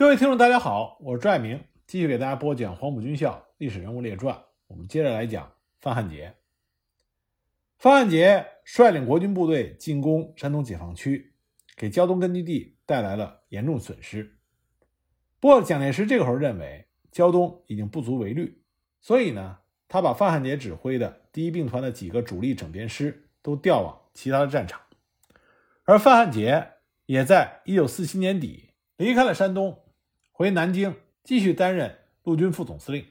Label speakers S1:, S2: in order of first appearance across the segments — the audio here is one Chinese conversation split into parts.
S1: 各位听众，大家好，我是朱爱明，继续给大家播讲《黄埔军校历史人物列传》。我们接着来讲范汉杰。范汉杰率领国军部队进攻山东解放区，给胶东根据地带来了严重损失。不过，蒋介石这个时候认为胶东已经不足为虑，所以呢，他把范汉杰指挥的第一兵团的几个主力整编师都调往其他的战场，而范汉杰也在1947年底离开了山东。回南京继续担任陆军副总司令。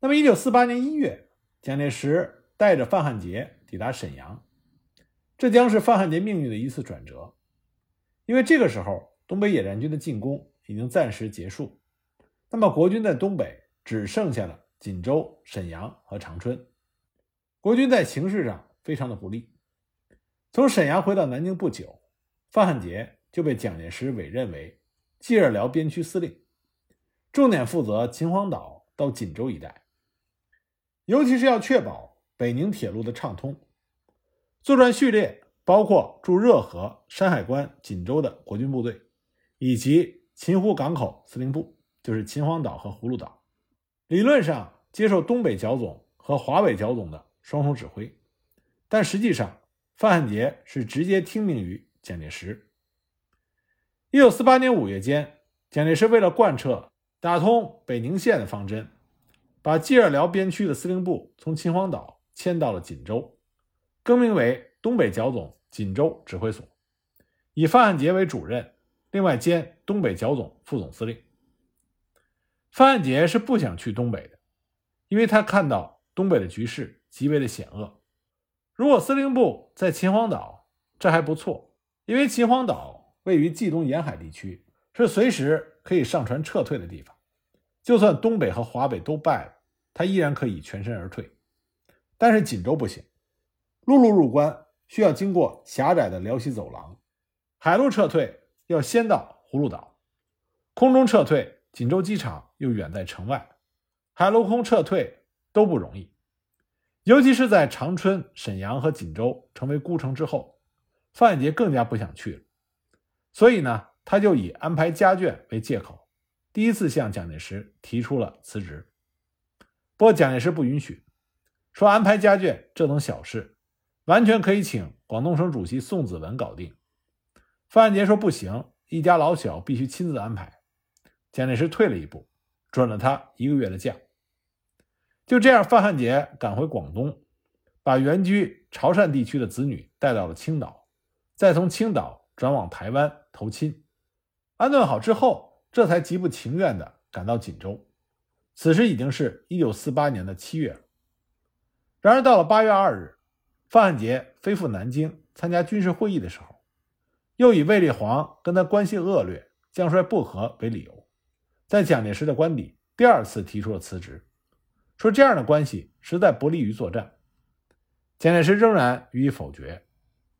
S1: 那么，一九四八年一月，蒋介石带着范汉杰抵达沈阳，这将是范汉杰命运的一次转折，因为这个时候东北野战军的进攻已经暂时结束，那么国军在东北只剩下了锦州、沈阳和长春，国军在形势上非常的不利。从沈阳回到南京不久，范汉杰就被蒋介石委任为。冀尔辽边区司令，重点负责秦皇岛到锦州一带，尤其是要确保北宁铁路的畅通。作战序列包括驻热河、山海关、锦州的国军部队，以及秦湖港口司令部，就是秦皇岛和葫芦岛。理论上接受东北剿总和华北剿总的双重指挥，但实际上范汉杰是直接听命于蒋介石。一九四八年五月间，蒋介石为了贯彻打通北宁线的方针，把冀尔辽边区的司令部从秦皇岛迁到了锦州，更名为东北剿总锦州指挥所，以范汉杰为主任，另外兼东北剿总副总司令。范汉杰是不想去东北的，因为他看到东北的局势极为的险恶。如果司令部在秦皇岛，这还不错，因为秦皇岛。位于冀东沿海地区，是随时可以上船撤退的地方。就算东北和华北都败了，他依然可以全身而退。但是锦州不行，陆路入关需要经过狭窄的辽西走廊，海路撤退要先到葫芦岛，空中撤退，锦州机场又远在城外，海陆空撤退都不容易。尤其是在长春、沈阳和锦州成为孤城之后，范汉杰更加不想去了。所以呢，他就以安排家眷为借口，第一次向蒋介石提出了辞职。不过蒋介石不允许，说安排家眷这等小事，完全可以请广东省主席宋子文搞定。范汉杰说不行，一家老小必须亲自安排。蒋介石退了一步，准了他一个月的假。就这样，范汉杰赶回广东，把原居潮汕地区的子女带到了青岛，再从青岛转往台湾。投亲，安顿好之后，这才极不情愿地赶到锦州。此时已经是一九四八年的七月了。然而到了八月二日，范汉杰飞赴南京参加军事会议的时候，又以卫立煌跟他关系恶劣、将帅不和为理由，在蒋介石的官邸第二次提出了辞职，说这样的关系实在不利于作战。蒋介石仍然予以否决，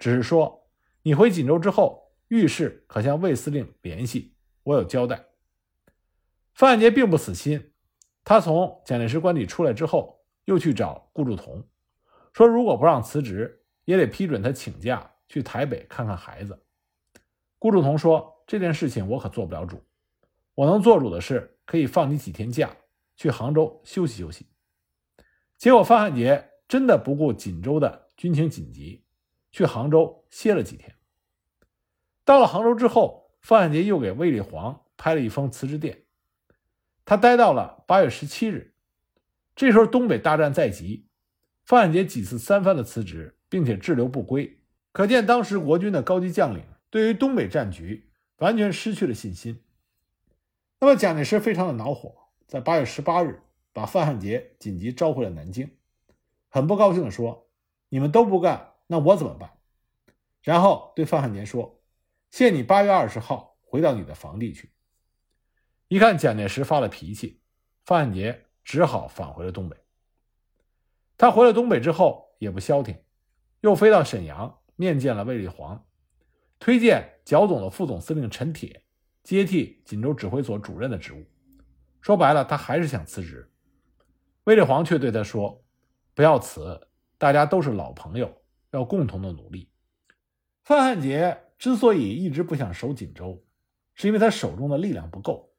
S1: 只是说：“你回锦州之后。”遇事可向魏司令联系，我有交代。范汉杰并不死心，他从蒋介石官邸出来之后，又去找顾祝同，说如果不让辞职，也得批准他请假去台北看看孩子。顾祝同说：“这件事情我可做不了主，我能做主的是可以放你几天假，去杭州休息休息。”结果范汉杰真的不顾锦州的军情紧急，去杭州歇了几天。到了杭州之后，范汉杰又给卫立煌拍了一封辞职电。他待到了八月十七日，这时候东北大战在即，范汉杰几次三番的辞职，并且滞留不归，可见当时国军的高级将领对于东北战局完全失去了信心。那么蒋介石非常的恼火，在八月十八日把范汉杰紧急召回了南京，很不高兴的说：“你们都不干，那我怎么办？”然后对范汉杰说。限你八月二十号回到你的房地去。一看蒋介石发了脾气，范汉杰只好返回了东北。他回了东北之后也不消停，又飞到沈阳面见了卫立煌，推荐剿总的副总司令陈铁接替锦州指挥所主任的职务。说白了，他还是想辞职。卫立煌却对他说：“不要辞，大家都是老朋友，要共同的努力。”范汉杰。之所以一直不想守锦州，是因为他手中的力量不够。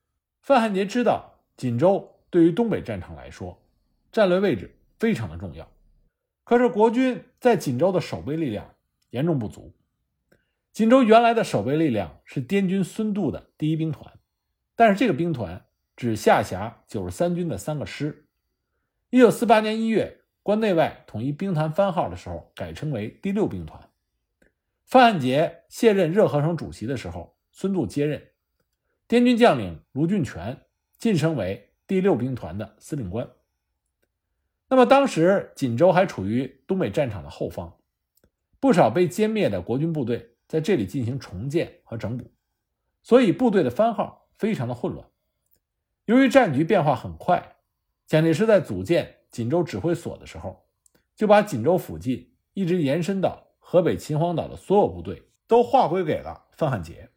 S1: 范汉杰知道锦州对于东北战场来说，战略位置非常的重要，可是国军在锦州的守备力量严重不足。锦州原来的守备力量是滇军孙渡的第一兵团，但是这个兵团只下辖九十三军的三个师。一九四八年一月，关内外统一兵团番号的时候，改称为第六兵团。范汉杰卸任热河省主席的时候，孙渡接任，滇军将领卢俊全晋升为第六兵团的司令官。那么当时锦州还处于东北战场的后方，不少被歼灭的国军部队在这里进行重建和整补，所以部队的番号非常的混乱。由于战局变化很快。蒋介石在组建锦州指挥所的时候，就把锦州附近一直延伸到河北秦皇岛的所有部队都划归给了范汉杰。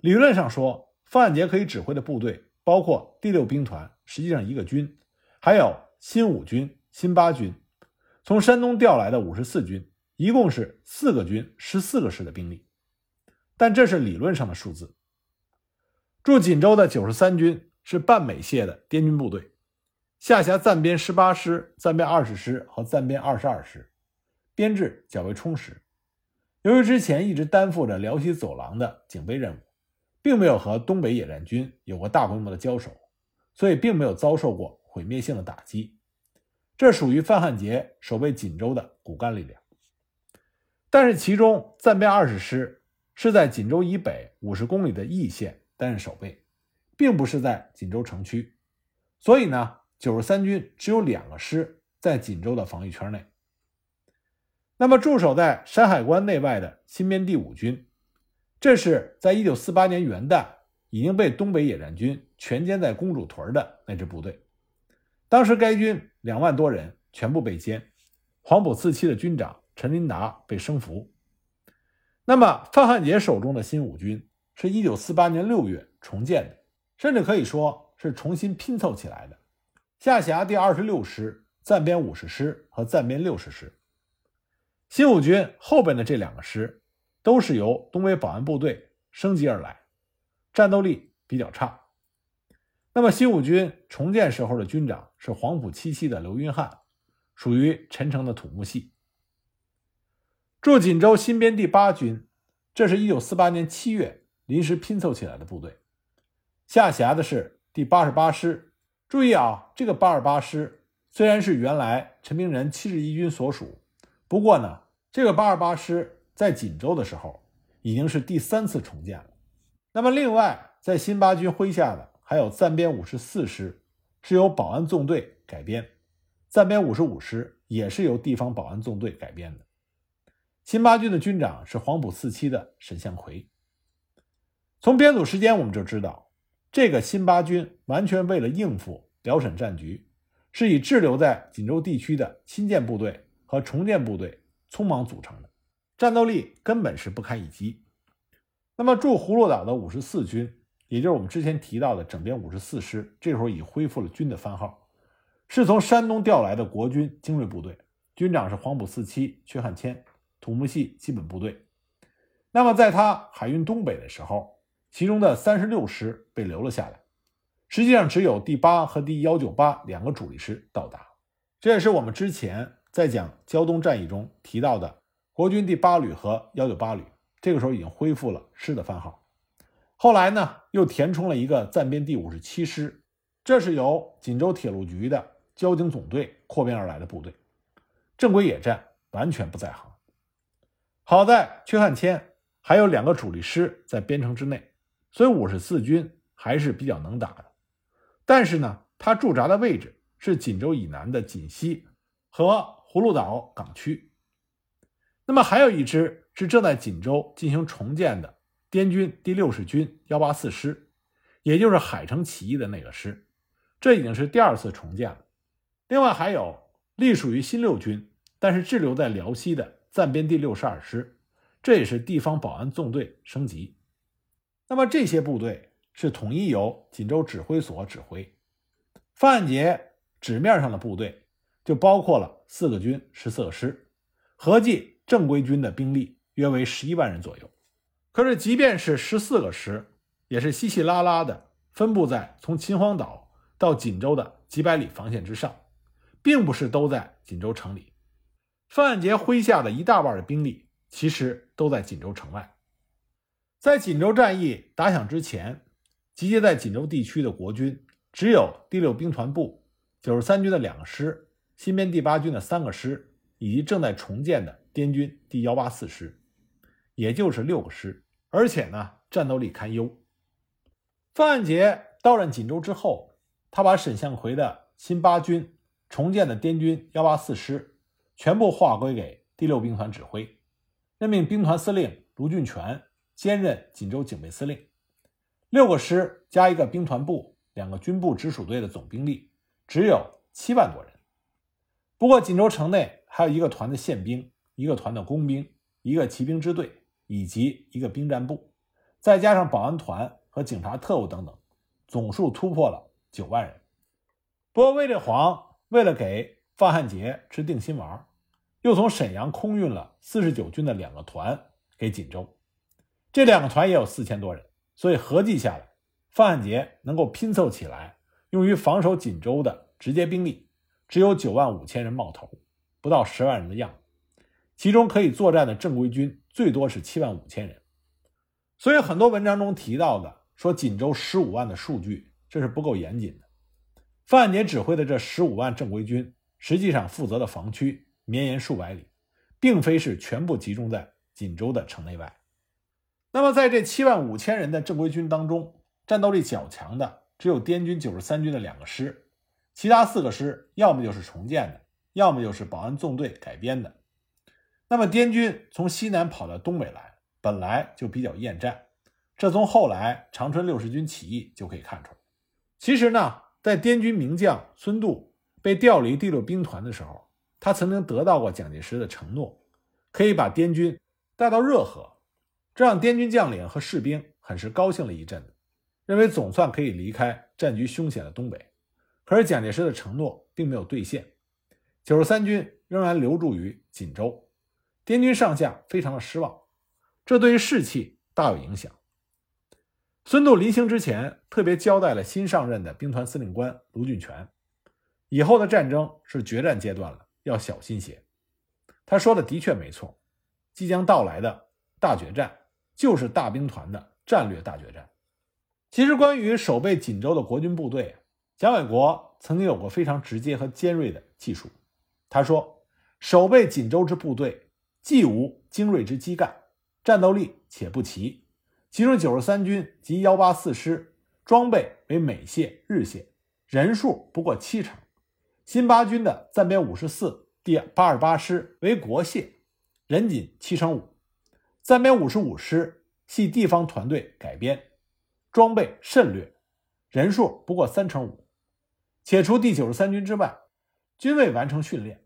S1: 理论上说，范汉杰可以指挥的部队包括第六兵团，实际上一个军，还有新五军、新八军，从山东调来的五十四军，一共是四个军、十四个师的兵力。但这是理论上的数字。驻锦州的九十三军是半美械的滇军部队。下辖暂编十八师、暂编二十师和暂编二十二师，编制较为充实。由于之前一直担负着辽西走廊的警备任务，并没有和东北野战军有过大规模的交手，所以并没有遭受过毁灭性的打击。这属于范汉杰守备锦州的骨干力量。但是，其中暂编二十师是在锦州以北五十公里的易县担任守备，并不是在锦州城区，所以呢。九十三军只有两个师在锦州的防御圈内。那么驻守在山海关内外的新编第五军，这是在一九四八年元旦已经被东北野战军全歼在公主屯的那支部队。当时该军两万多人全部被歼，黄埔四期的军长陈林达被升俘。那么范汉杰手中的新五军是一九四八年六月重建的，甚至可以说是重新拼凑起来的。下辖第二十六师、暂编五十师和暂编六十师。新五军后边的这两个师都是由东北保安部队升级而来，战斗力比较差。那么新五军重建时候的军长是黄埔七期的刘云汉，属于陈诚的土木系。驻锦州新编第八军，这是一九四八年七月临时拼凑起来的部队，下辖的是第八十八师。注意啊，这个八二八师虽然是原来陈明仁七十一军所属，不过呢，这个八二八师在锦州的时候已经是第三次重建了。那么，另外在新八军麾下的还有暂编五十四师，是由保安纵队改编；暂编五十五师也是由地方保安纵队改编的。新八军的军长是黄埔四期的沈向奎。从编组时间我们就知道。这个新八军完全为了应付辽沈战局，是以滞留在锦州地区的新建部队和重建部队匆忙组成的，战斗力根本是不堪一击。那么驻葫芦岛的五十四军，也就是我们之前提到的整编五十四师，这时候已恢复了军的番号，是从山东调来的国军精锐部队，军长是黄埔四期薛汉谦，土木系基本部队。那么在他海运东北的时候。其中的三十六师被留了下来，实际上只有第八和第幺九八两个主力师到达。这也是我们之前在讲胶东战役中提到的国军第八旅和幺九八旅，这个时候已经恢复了师的番号。后来呢，又填充了一个暂编第五十七师，这是由锦州铁路局的交警总队扩编而来的部队，正规野战完全不在行。好在阙汉谦还有两个主力师在编程之内。所以五十四军还是比较能打的，但是呢，他驻扎的位置是锦州以南的锦西和葫芦岛港区。那么还有一支是正在锦州进行重建的滇军第六十军幺八四师，也就是海城起义的那个师，这已经是第二次重建了。另外还有隶属于新六军，但是滞留在辽西的暂编第六十二师，这也是地方保安纵队升级。那么这些部队是统一由锦州指挥所指挥。范杰纸面上的部队就包括了四个军、十四个师，合计正规军的兵力约为十一万人左右。可是，即便是十四个师，也是稀稀拉拉的分布在从秦皇岛到锦州的几百里防线之上，并不是都在锦州城里。范汉杰麾下的一大半的兵力其实都在锦州城外。在锦州战役打响之前，集结在锦州地区的国军只有第六兵团部九十三军的两个师、新编第八军的三个师，以及正在重建的滇军第幺八四师，也就是六个师。而且呢，战斗力堪忧。范汉杰到任锦州之后，他把沈向奎的新八军、重建的滇军幺八四师全部划归给第六兵团指挥，任命兵团司令卢俊全兼任锦州警备司令。六个师加一个兵团部、两个军部直属队的总兵力只有七万多人。不过，锦州城内还有一个团的宪兵、一个团的工兵、一个骑兵支队。以及一个兵站部，再加上保安团和警察特务等等，总数突破了九万人。不过，卫立煌为了给范汉杰吃定心丸，又从沈阳空运了四十九军的两个团给锦州。这两个团也有四千多人，所以合计下来，范汉杰能够拼凑起来用于防守锦州的直接兵力只有九万五千人冒头，不到十万人的样。其中可以作战的正规军最多是七万五千人，所以很多文章中提到的说锦州十五万的数据，这是不够严谨的。范杰指挥的这十五万正规军，实际上负责的防区绵延数百里，并非是全部集中在锦州的城内外。那么在这七万五千人的正规军当中，战斗力较强的只有滇军九十三军的两个师，其他四个师要么就是重建的，要么就是保安纵队改编的。那么滇军从西南跑到东北来，本来就比较厌战，这从后来长春六十军起义就可以看出来。其实呢，在滇军名将孙渡被调离第六兵团的时候，他曾经得到过蒋介石的承诺，可以把滇军带到热河，这让滇军将领和士兵很是高兴了一阵子，认为总算可以离开战局凶险的东北。可是蒋介石的承诺并没有兑现，九十三军仍然留驻于锦州。滇军上下非常的失望，这对于士气大有影响。孙渡临行之前特别交代了新上任的兵团司令官卢俊全，以后的战争是决战阶段了，要小心些。他说的的确没错，即将到来的大决战就是大兵团的战略大决战。其实，关于守备锦州的国军部队，蒋纬国曾经有过非常直接和尖锐的技术。他说：“守备锦州之部队。”既无精锐之基干，战斗力且不齐。其中九十三军及幺八四师装备为美械、日械，人数不过七成。新八军的暂编五十四第八十八师为国械，人仅七成五。暂编五十五师系地方团队改编，装备甚劣，人数不过三成五。且除第九十三军之外，均未完成训练。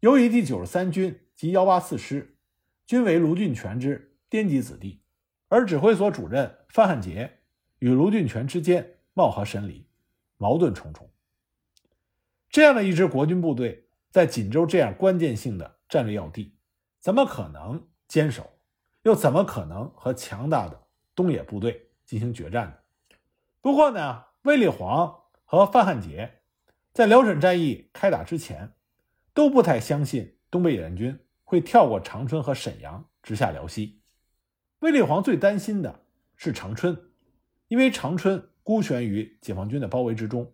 S1: 由于第九十三军。及幺八四师均为卢俊全之滇籍子弟，而指挥所主任范汉杰与卢俊全之间貌合神离，矛盾重重。这样的一支国军部队，在锦州这样关键性的战略要地，怎么可能坚守？又怎么可能和强大的东野部队进行决战呢？不过呢，卫立煌和范汉杰在辽沈战役开打之前，都不太相信东北野战军。会跳过长春和沈阳，直下辽西。卫立煌最担心的是长春，因为长春孤悬于解放军的包围之中，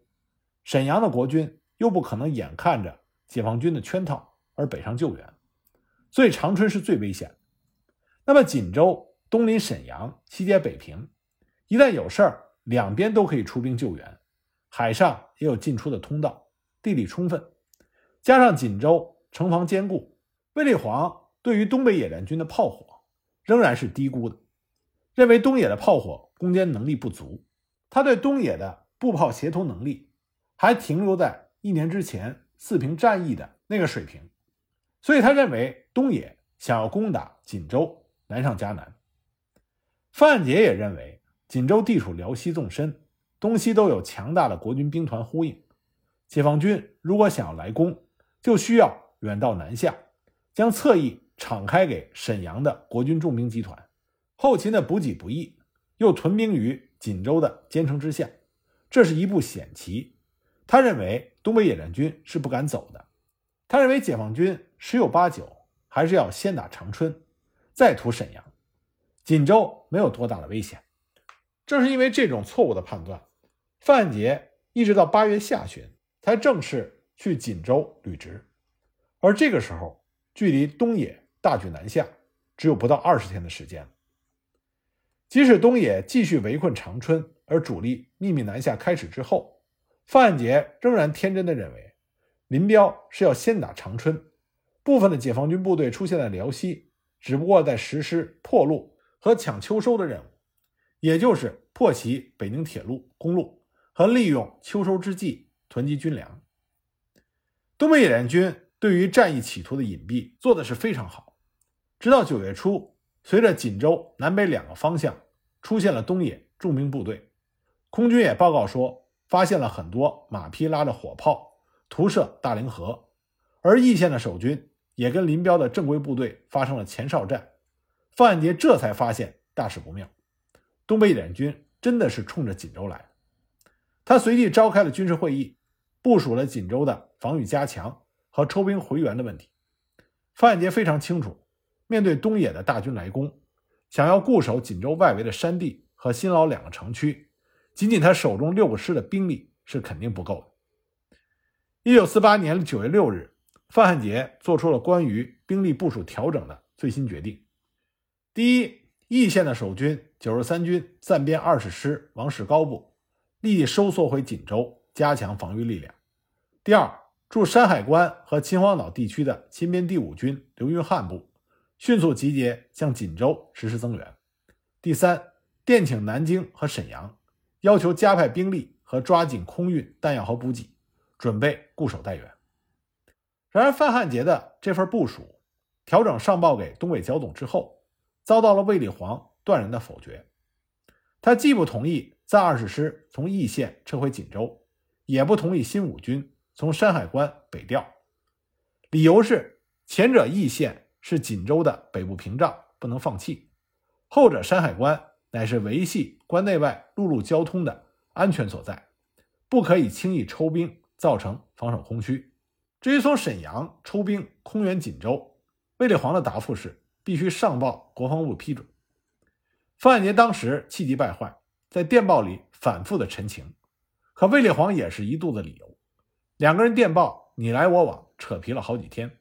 S1: 沈阳的国军又不可能眼看着解放军的圈套而北上救援，所以长春是最危险。那么锦州东临沈阳，西接北平，一旦有事儿，两边都可以出兵救援，海上也有进出的通道，地理充分，加上锦州城防坚固。卫立煌对于东北野战军的炮火仍然是低估的，认为东野的炮火攻坚能力不足，他对东野的步炮协同能力还停留在一年之前四平战役的那个水平，所以他认为东野想要攻打锦州难上加难。范杰也认为锦州地处辽西纵深，东西都有强大的国军兵团呼应，解放军如果想要来攻，就需要远道南下。将侧翼敞开给沈阳的国军重兵集团，后勤的补给不易，又屯兵于锦州的坚城之下，这是一步险棋。他认为东北野战军是不敢走的，他认为解放军十有八九还是要先打长春，再图沈阳，锦州没有多大的危险。正是因为这种错误的判断，范汉杰一直到八月下旬才正式去锦州履职，而这个时候距离东野大举南下只有不到二十天的时间。即使东野继续围困长春，而主力秘密南下开始之后，范汉杰仍然天真的认为，林彪是要先打长春，部分的解放军部队出现在辽西，只不过在实施破路和抢秋收的任务，也就是破袭北宁铁路、公路和利用秋收之际囤积军粮。东北野战军对于战役企图的隐蔽做的是非常好，直到九月初。随着锦州南北两个方向出现了东野重兵部队，空军也报告说发现了很多马匹拉着火炮涂射大凌河，而义县的守军也跟林彪的正规部队发生了前哨战。范汉杰这才发现大事不妙，东北野战军真的是冲着锦州来的。他随即召开了军事会议，部署了锦州的防御加强和抽兵回援的问题。范汉杰非常清楚。面对东野的大军来攻，想要固守锦州外围的山地和新老两个城区，仅仅他手中六个师的兵力是肯定不够的。一九四八年九月六日，范汉杰做出了关于兵力部署调整的最新决定：第一，义县的守军九十三军暂编二十师王世高部，立即收缩回锦州，加强防御力量；第二，驻山海关和秦皇岛地区的亲编第五军刘云汉部。迅速集结，向锦州实施增援。第三，电请南京和沈阳，要求加派兵力和抓紧空运弹药和补给，准备固守待援。然而，范汉杰的这份部署调整上报给东北剿总之后，遭到了卫立煌断然的否决。他既不同意暂二十师从义县撤回锦州，也不同意新五军从山海关北调，理由是前者义县。是锦州的北部屏障，不能放弃；后者山海关乃是维系关内外陆路交通的安全所在，不可以轻易抽兵，造成防守空虚。至于从沈阳抽兵空援锦州，卫立煌的答复是必须上报国防部批准。范汉杰当时气急败坏，在电报里反复的陈情，可卫立煌也是一肚子理由，两个人电报你来我往，扯皮了好几天。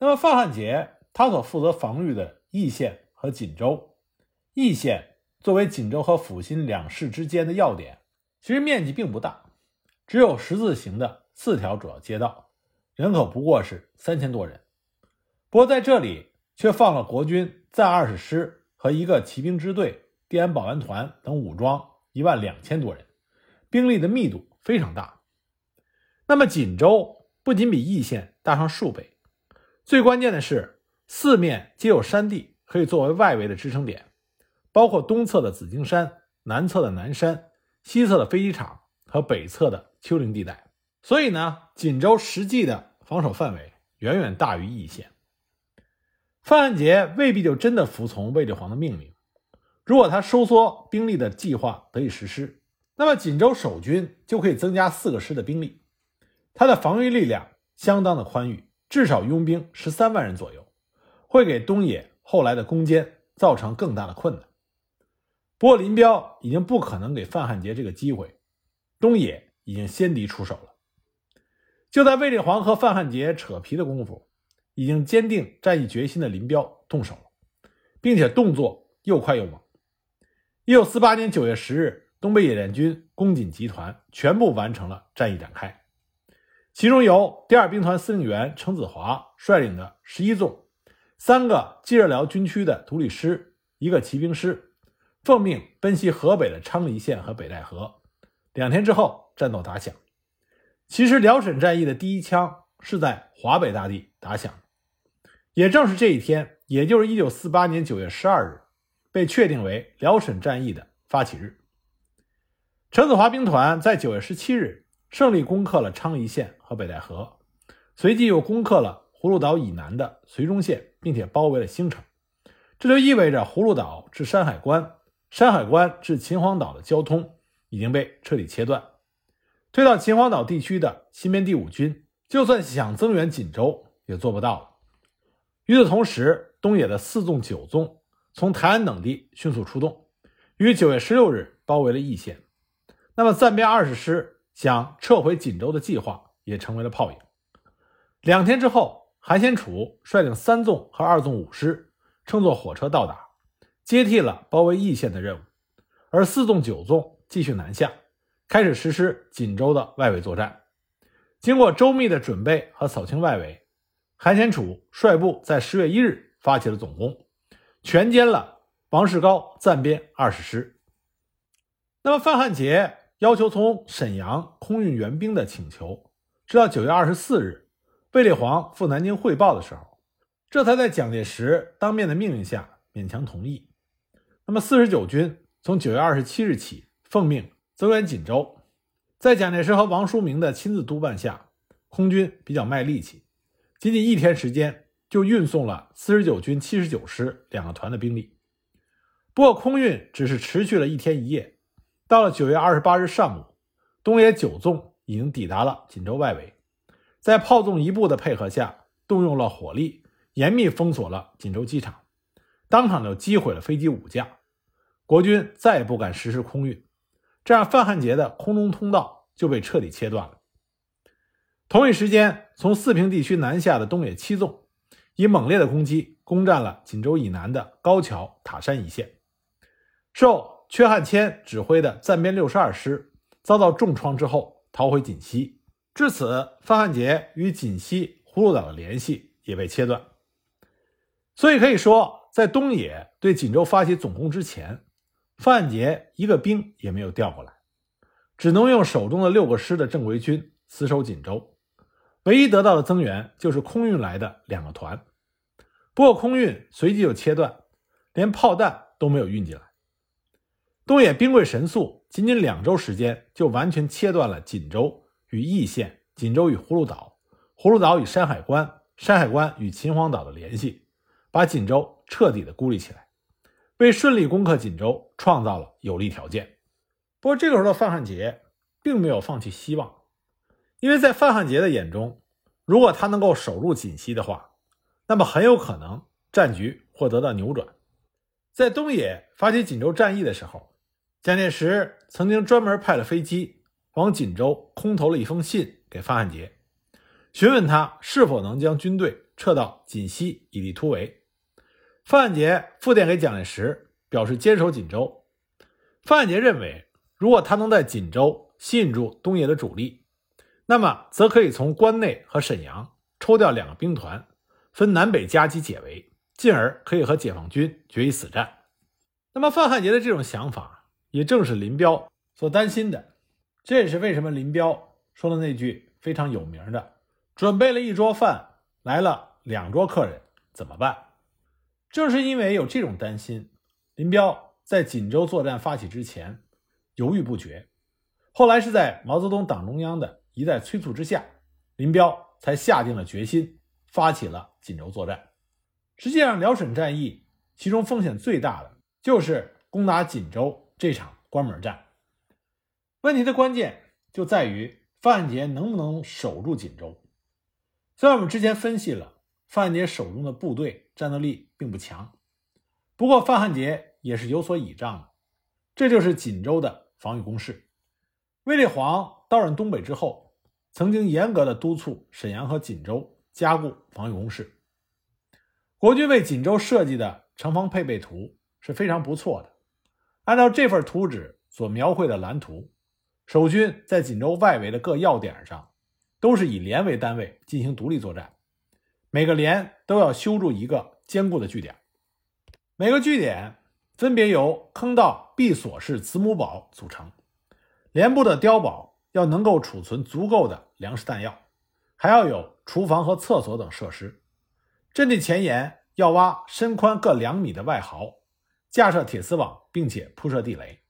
S1: 那么范汉杰。他所负责防御的义县和锦州，义县作为锦州和阜新两市之间的要点，其实面积并不大，只有十字形的四条主要街道，人口不过是三千多人。不过在这里却放了国军暂二十师和一个骑兵支队、滇安保安团等武装一万两千多人，兵力的密度非常大。那么锦州不仅比义县大上数倍，最关键的是。四面皆有山地可以作为外围的支撑点，包括东侧的紫荆山、南侧的南山、西侧的飞机场和北侧的丘陵地带。所以呢，锦州实际的防守范围远远大于义县。范汉杰未必就真的服从卫立煌的命令。如果他收缩兵力的计划得以实施，那么锦州守军就可以增加四个师的兵力，他的防御力量相当的宽裕，至少拥兵十三万人左右。会给东野后来的攻坚造成更大的困难。不过林彪已经不可能给范汉杰这个机会，东野已经先敌出手了。就在卫立煌和范汉杰扯皮的功夫，已经坚定战役决心的林彪动手了，并且动作又快又猛。一九四八年九月十日，东北野战军攻锦集团全部完成了战役展开，其中由第二兵团司令员程子华率领的十一纵。三个冀热辽军区的独立师，一个骑兵师，奉命奔袭河北的昌黎县和北戴河。两天之后，战斗打响。其实，辽沈战役的第一枪是在华北大地打响。也正是这一天，也就是1948年9月12日，被确定为辽沈战役的发起日。陈子华兵团在9月17日胜利攻克了昌黎县和北戴河，随即又攻克了。葫芦岛以南的绥中县，并且包围了兴城，这就意味着葫芦岛至山海关山海关至秦皇岛的交通已经被彻底切断。退到秦皇岛地区的新编第五军，就算想增援锦州，也做不到了。与此同时，东野的四纵、九纵从台安等地迅速出动，于九月十六日包围了义县。那么，暂编二十师想撤回锦州的计划也成为了泡影。两天之后，韩先楚率领三纵和二纵五师乘坐火车到达，接替了包围义县的任务，而四纵、九纵继续南下，开始实施锦州的外围作战。经过周密的准备和扫清外围。韩先楚率部在十月一日发起了总攻，全歼了王世高暂编二十师。那么范汉杰要求从沈阳空运援兵的请求，直到九月二十四日，卫立煌赴南京汇报的时候，这才在蒋介石当面的命令下勉强同意。那么四十九军从九月二十七日起奉命增援锦州，在蒋介石和王叔明的亲自督办下，空军比较卖力气。仅仅一天时间，就运送了四十九军七十九师两个团的兵力。不过，空运只是持续了一天一夜。到了九月二十八日上午，东野九纵已经抵达了锦州外围，在炮纵一部的配合下，动用了火力，严密封锁了锦州机场，当场就击毁了飞机五架。国军再也不敢实施空运，这样范汉杰的空中通道就被彻底切断了。同一时间，从四平地区南下的东野七纵，以猛烈的攻击攻占了锦州以南的高桥、塔山一线。受阙汉骞指挥的暂编六十二师遭到重创之后，逃回锦西。至此，范汉杰与锦西、葫芦岛的联系也被切断。所以可以说，在东野对锦州发起总攻之前，范汉杰一个兵也没有调过来，只能用手中的六个师的正规军死守锦州。唯一得到的增援就是空运来的两个团，不过空运随即就切断，连炮弹都没有运进来。东野兵贵神速，仅仅两周时间就完全切断了锦州与义县、锦州与葫芦岛、葫芦岛与山海关、山海关与秦皇岛的联系，把锦州彻底的孤立起来，为顺利攻克锦州创造了有利条件。不过这个时候的范汉杰并没有放弃希望。因为在范汉杰的眼中，如果他能够守住锦西的话，那么很有可能战局会得到扭转。在东野发起锦州战役的时候，蒋介石曾经专门派了飞机往锦州空投了一封信给范汉杰，询问他是否能将军队撤到锦西以利突围。范汉杰复电给蒋介石，表示坚守锦州。范汉杰认为，如果他能在锦州吸引住东野的主力，那么，则可以从关内和沈阳抽调两个兵团，分南北夹击解围，进而可以和解放军决一死战。那么，范汉杰的这种想法，也正是林彪所担心的。这也是为什么林彪说的那句非常有名的：“准备了一桌饭，来了两桌客人，怎么办？”正是因为有这种担心，林彪在锦州作战发起之前犹豫不决，后来是在毛泽东党中央的。一再催促之下，林彪才下定了决心，发起了锦州作战。实际上，辽沈战役其中风险最大的就是攻打锦州这场关门战。问题的关键就在于范汉杰能不能守住锦州。虽然我们之前分析了范汉杰手中的部队战斗力并不强，不过范汉杰也是有所倚仗的。这就是锦州的防御工事。卫立煌到任东北之后。曾经严格的督促沈阳和锦州加固防御工事。国军为锦州设计的城防配备图是非常不错的。按照这份图纸所描绘的蓝图，守军在锦州外围的各要点上，都是以连为单位进行独立作战，每个连都要修筑一个坚固的据点。每个据点分别由坑道闭锁式子母堡组成，连部的碉堡。要能够储存足够的粮食弹药，还要有厨房和厕所等设施。阵地前沿要挖深宽各两米的外壕，架设铁丝网，并且铺设地雷，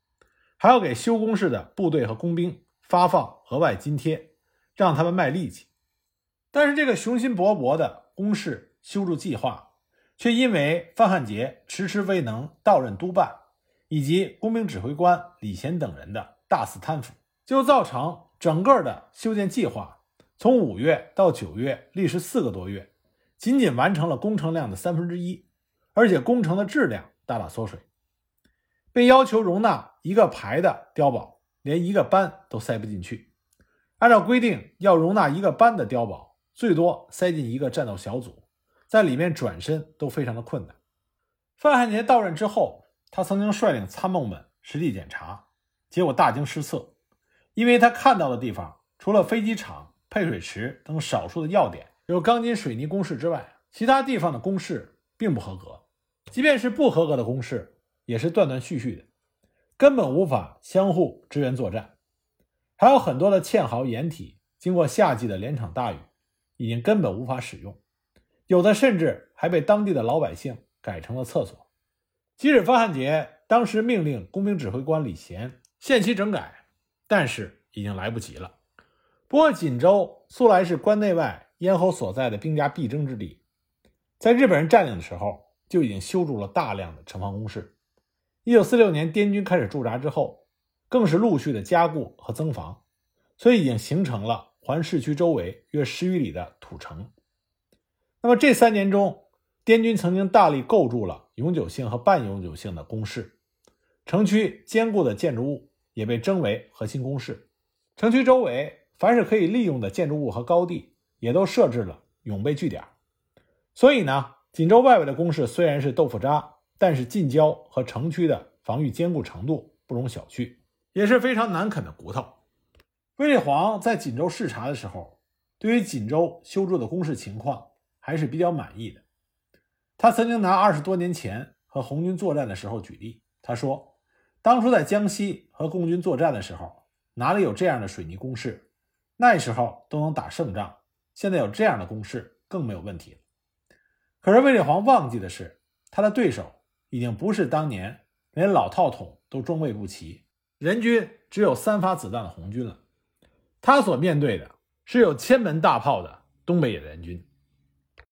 S1: 还要给修工事的部队和工兵发放额外津贴，让他们卖力气。但是这个雄心勃勃的工事修筑计划，却因为范汉杰迟迟未能到任督办，以及工兵指挥官李贤等人的大肆贪腐，就造成整个的修建计划从五月到九月历时四个多月，仅仅完成了工程量的三分之一，而且工程的质量大大缩水。被要求容纳一个排的碉堡，连一个班都塞不进去。按照规定，要容纳一个班的碉堡，最多塞进一个战斗小组，在里面转身都非常的困难。范汉杰到任之后，他曾经率领参谋们实地检查，结果大惊失色，因为他看到的地方，除了飞机场、配水池等少数的要点有钢筋水泥工事之外，其他地方的工事并不合格，即便是不合格的工事。也是断断续续的，根本无法相互支援作战。还有很多的堑壕掩体，经过夏季的连场大雨，已经根本无法使用。有的甚至还被当地的老百姓改成了厕所。即使方汉杰当时命令工兵指挥官李贤限期整改，但是已经来不及了。不过锦州素来是关内外咽喉所在的兵家必争之地，在日本人占领的时候，就已经修筑了大量的城防工事。一九四六年，滇军开始驻扎之后，更是陆续的加固和增防，所以已经形成了环市区周围约十余里的土城。那么这三年中，滇军曾经大力构筑了永久性和半永久性的工事，城区坚固的建筑物也被征为核心工事。城区周围凡是可以利用的建筑物和高地，也都设置了永备据点。所以呢，锦州外围的工事虽然是豆腐渣。但是近郊和城区的防御坚固程度不容小觑，也是非常难啃的骨头。卫立煌在锦州视察的时候，对于锦州修筑的工事情况还是比较满意的。他曾经拿二十多年前和红军作战的时候举例，他说：“当初在江西和共军作战的时候，哪里有这样的水泥工事？那时候都能打胜仗。现在有这样的工事，更没有问题。”可是卫立煌忘记的是，他的对手。已经不是当年连老套筒都装备不齐、人均只有三发子弹的红军了，他所面对的是有千门大炮的东北野战军。